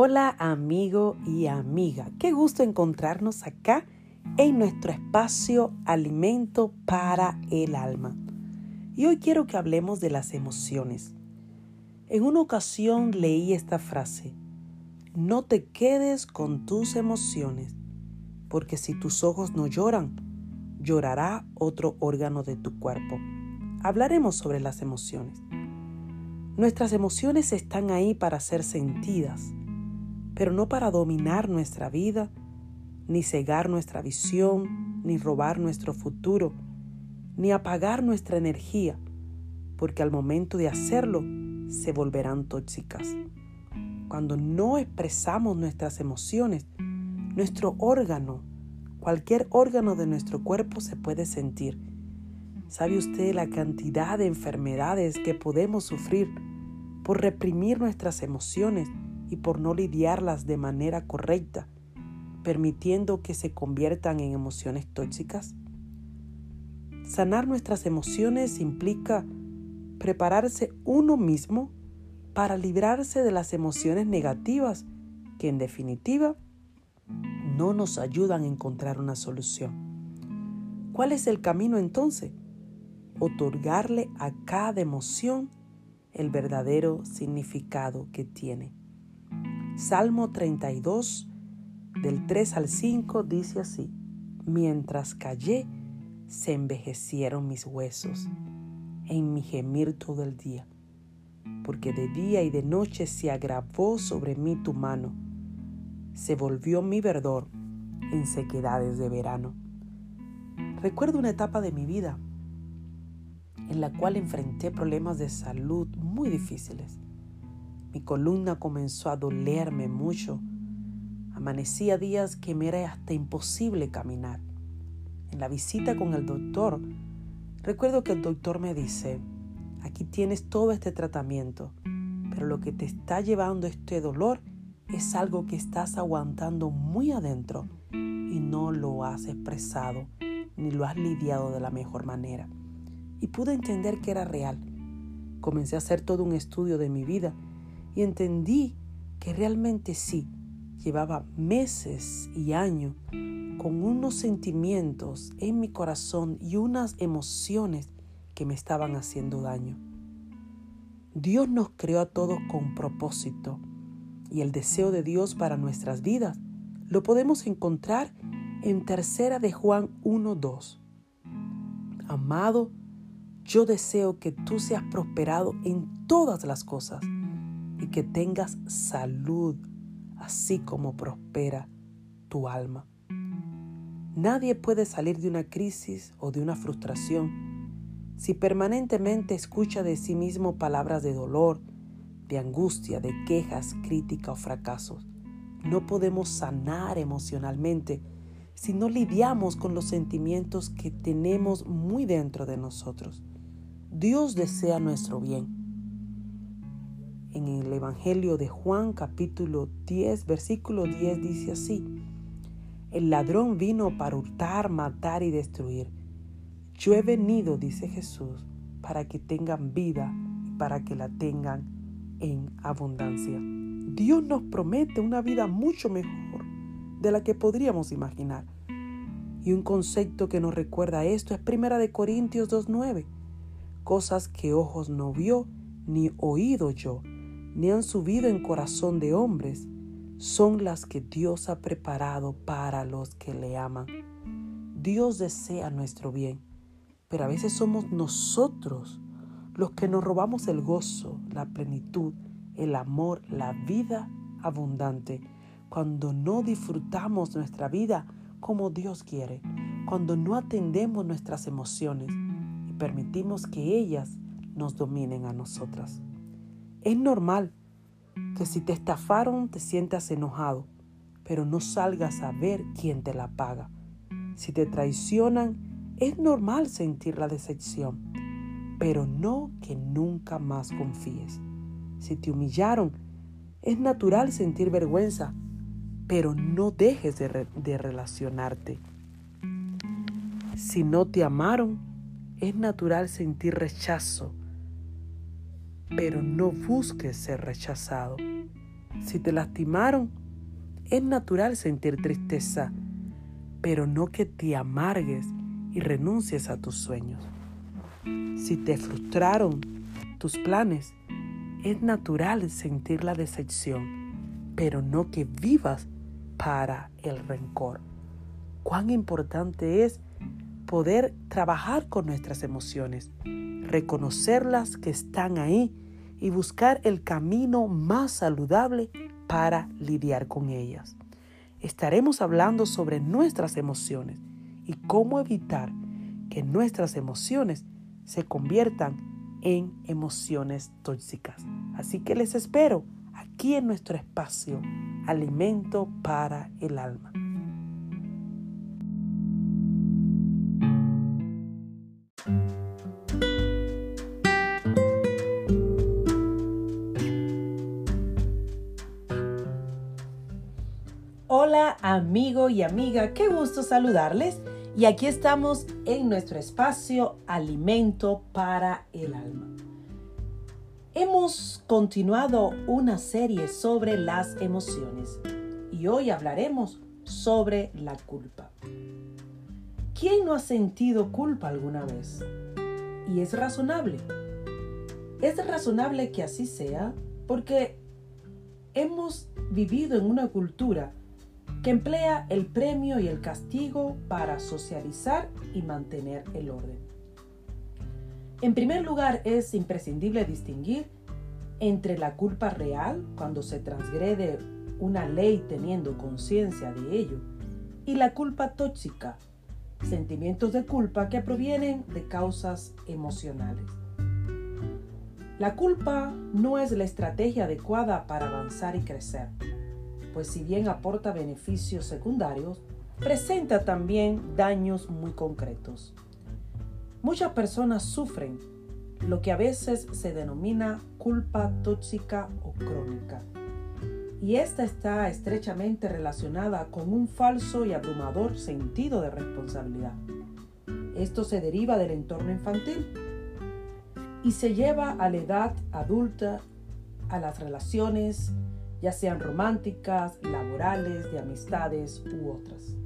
Hola amigo y amiga, qué gusto encontrarnos acá en nuestro espacio Alimento para el Alma. Y hoy quiero que hablemos de las emociones. En una ocasión leí esta frase, no te quedes con tus emociones, porque si tus ojos no lloran, llorará otro órgano de tu cuerpo. Hablaremos sobre las emociones. Nuestras emociones están ahí para ser sentidas, pero no para dominar nuestra vida, ni cegar nuestra visión, ni robar nuestro futuro, ni apagar nuestra energía, porque al momento de hacerlo se volverán tóxicas. Cuando no expresamos nuestras emociones, nuestro órgano, cualquier órgano de nuestro cuerpo se puede sentir. ¿Sabe usted la cantidad de enfermedades que podemos sufrir por reprimir nuestras emociones y por no lidiarlas de manera correcta, permitiendo que se conviertan en emociones tóxicas? Sanar nuestras emociones implica prepararse uno mismo para librarse de las emociones negativas que en definitiva no nos ayudan a encontrar una solución. ¿Cuál es el camino entonces? Otorgarle a cada emoción el verdadero significado que tiene. Salmo 32, del 3 al 5, dice así, mientras callé, se envejecieron mis huesos en mi gemir todo el día, porque de día y de noche se agravó sobre mí tu mano, se volvió mi verdor en sequedades de verano. Recuerdo una etapa de mi vida en la cual enfrenté problemas de salud muy difíciles. Mi columna comenzó a dolerme mucho. Amanecía días que me era hasta imposible caminar. En la visita con el doctor, recuerdo que el doctor me dice, aquí tienes todo este tratamiento, pero lo que te está llevando este dolor es algo que estás aguantando muy adentro y no lo has expresado ni lo has lidiado de la mejor manera y pude entender que era real. Comencé a hacer todo un estudio de mi vida y entendí que realmente sí, llevaba meses y años con unos sentimientos en mi corazón y unas emociones que me estaban haciendo daño. Dios nos creó a todos con propósito y el deseo de Dios para nuestras vidas lo podemos encontrar en tercera de Juan 1.2. Amado, yo deseo que tú seas prosperado en todas las cosas y que tengas salud, así como prospera tu alma. Nadie puede salir de una crisis o de una frustración si permanentemente escucha de sí mismo palabras de dolor, de angustia, de quejas, crítica o fracasos. No podemos sanar emocionalmente si no lidiamos con los sentimientos que tenemos muy dentro de nosotros. Dios desea nuestro bien. En el Evangelio de Juan capítulo 10, versículo 10 dice así, el ladrón vino para hurtar, matar y destruir. Yo he venido, dice Jesús, para que tengan vida y para que la tengan en abundancia. Dios nos promete una vida mucho mejor de la que podríamos imaginar. Y un concepto que nos recuerda esto es 1 Corintios 2.9 cosas que ojos no vio, ni oído yo, ni han subido en corazón de hombres, son las que Dios ha preparado para los que le aman. Dios desea nuestro bien, pero a veces somos nosotros los que nos robamos el gozo, la plenitud, el amor, la vida abundante, cuando no disfrutamos nuestra vida como Dios quiere, cuando no atendemos nuestras emociones, permitimos que ellas nos dominen a nosotras. Es normal que si te estafaron te sientas enojado, pero no salgas a ver quién te la paga. Si te traicionan, es normal sentir la decepción, pero no que nunca más confíes. Si te humillaron, es natural sentir vergüenza, pero no dejes de, relacionarte. Si no te amaron, es natural sentir rechazo, pero no busques ser rechazado. Si te lastimaron, es natural sentir tristeza, pero no que te amargues y renuncies a tus sueños. Si te frustraron tus planes, es natural sentir la decepción, pero no que vivas para el rencor. Cuán importante es poder trabajar con nuestras emociones, reconocerlas que están ahí y buscar el camino más saludable para lidiar con ellas. Estaremos hablando sobre nuestras emociones y cómo evitar que nuestras emociones se conviertan en emociones tóxicas. Así que les espero aquí en nuestro espacio, Alimento para el Alma. Hola amigo y amiga, qué gusto saludarles. Y aquí estamos en nuestro espacio Alimento para el Alma. Hemos continuado una serie sobre las emociones y hoy hablaremos sobre la culpa. ¿Quién no ha sentido culpa alguna vez? Y es razonable. Es razonable que así sea porque hemos vivido en una cultura que emplea el premio y el castigo para socializar y mantener el orden. En primer lugar, es imprescindible distinguir entre la culpa real, cuando se transgrede una ley teniendo conciencia de ello, y la culpa tóxica, sentimientos de culpa que provienen de causas emocionales. La culpa no es la estrategia adecuada para avanzar y crecer pues si bien aporta beneficios secundarios, presenta también daños muy concretos. Muchas personas sufren lo que a veces se denomina culpa tóxica o crónica. Y esta está estrechamente relacionada con un falso y abrumador sentido de responsabilidad. Esto se deriva del entorno infantil y se lleva a la edad adulta, a las relaciones ya sean románticas, laborales, de amistades u otras.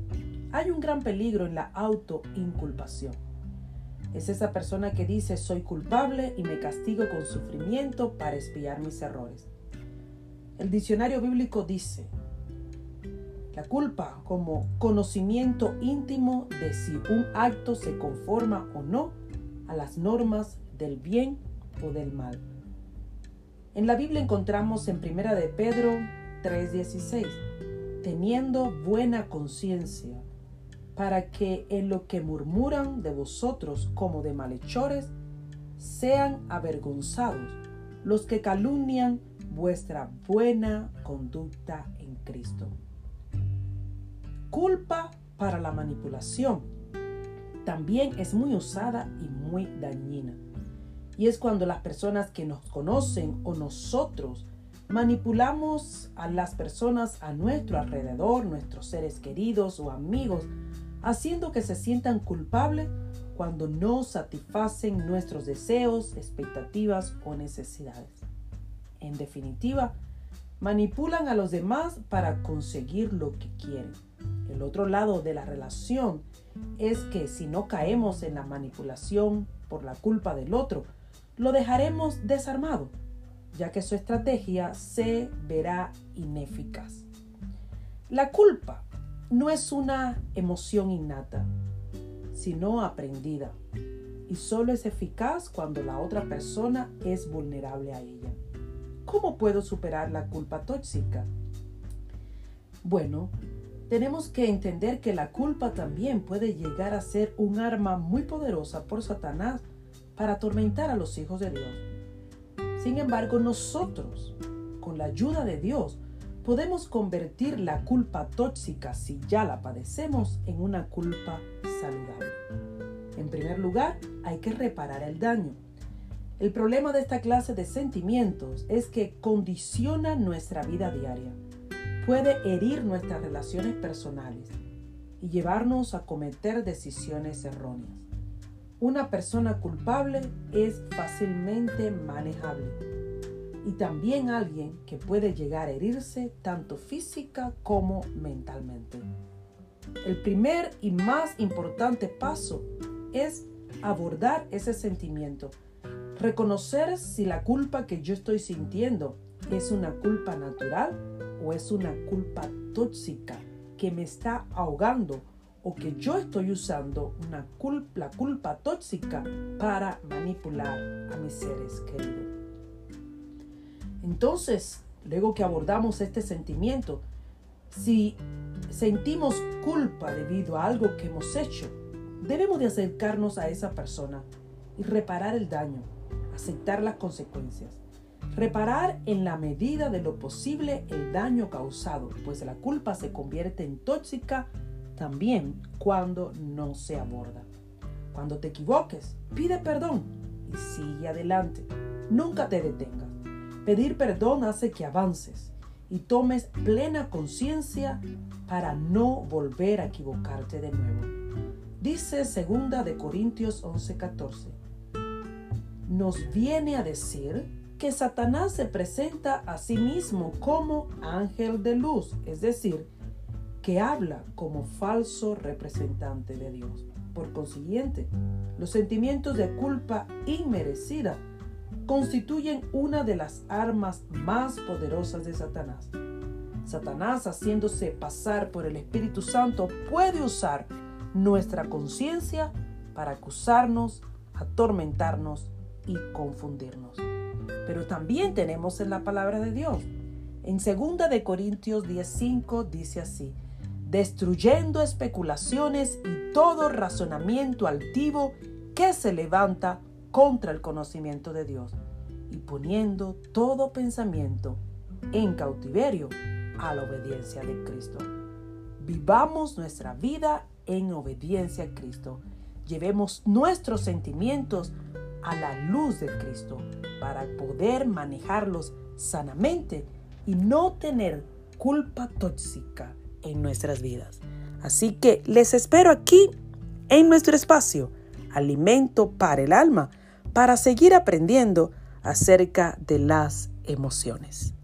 Hay un gran peligro en la autoinculpación. Es esa persona que dice soy culpable y me castigo con sufrimiento para espiar mis errores. El diccionario bíblico dice, la culpa como conocimiento íntimo de si un acto se conforma o no a las normas del bien o del mal. En la Biblia encontramos en Primera de Pedro 3:16, teniendo buena conciencia, para que en lo que murmuran de vosotros como de malhechores, sean avergonzados los que calumnian vuestra buena conducta en Cristo. Culpa para la manipulación también es muy usada y muy dañina. Y es cuando las personas que nos conocen o nosotros manipulamos a las personas a nuestro alrededor, nuestros seres queridos o amigos, haciendo que se sientan culpables cuando no satisfacen nuestros deseos, expectativas o necesidades. En definitiva, manipulan a los demás para conseguir lo que quieren. El otro lado de la relación es que si no caemos en la manipulación por la culpa del otro, lo dejaremos desarmado, ya que su estrategia se verá ineficaz. La culpa no es una emoción innata, sino aprendida, y solo es eficaz cuando la otra persona es vulnerable a ella. ¿Cómo puedo superar la culpa tóxica? Bueno, tenemos que entender que la culpa también puede llegar a ser un arma muy poderosa por Satanás para atormentar a los hijos de Dios. Sin embargo, nosotros, con la ayuda de Dios, podemos convertir la culpa tóxica, si ya la padecemos, en una culpa saludable. En primer lugar, hay que reparar el daño. El problema de esta clase de sentimientos es que condiciona nuestra vida diaria, puede herir nuestras relaciones personales y llevarnos a cometer decisiones erróneas. Una persona culpable es fácilmente manejable. y también alguien que puede llegar a herirse tanto física como mentalmente. El primer y más importante paso es abordar ese sentimiento, reconocer si la culpa que yo estoy sintiendo es una culpa natural o es una culpa tóxica que me está ahogando o que yo estoy usando una la culpa tóxica para manipular a mis seres queridos. Entonces, luego que abordamos este sentimiento, si sentimos culpa debido a algo que hemos hecho, debemos de acercarnos a esa persona y reparar el daño, aceptar las consecuencias. Reparar en la medida de lo posible el daño causado, pues la culpa se convierte en tóxica también cuando no se aborda. Cuando te equivoques, pide perdón y sigue adelante. Nunca te detengas. Pedir perdón hace que avances y tomes plena conciencia para no volver a equivocarte de nuevo. Dice segunda de Corintios 11:14. Nos viene a decir que Satanás se presenta a sí mismo como ángel de luz, es decir, que habla como falso representante de Dios. Por consiguiente, los sentimientos de culpa inmerecida constituyen una de las armas más poderosas de Satanás. Satanás, haciéndose pasar por el Espíritu Santo, puede usar nuestra conciencia para acusarnos, atormentarnos y confundirnos. Pero también tenemos en la palabra de Dios. En 2 de Corintios 10:5 dice así: destruyendo especulaciones y todo razonamiento altivo que se levanta contra el conocimiento de Dios y poniendo todo pensamiento en cautiverio a la obediencia de Cristo. Vivamos nuestra vida en obediencia a Cristo. Llevemos nuestros sentimientos a la luz de Cristo para poder manejarlos sanamente y no tener culpa tóxica en nuestras vidas. Así que les espero aquí en nuestro espacio, Alimento para el Alma para seguir aprendiendo acerca de las emociones.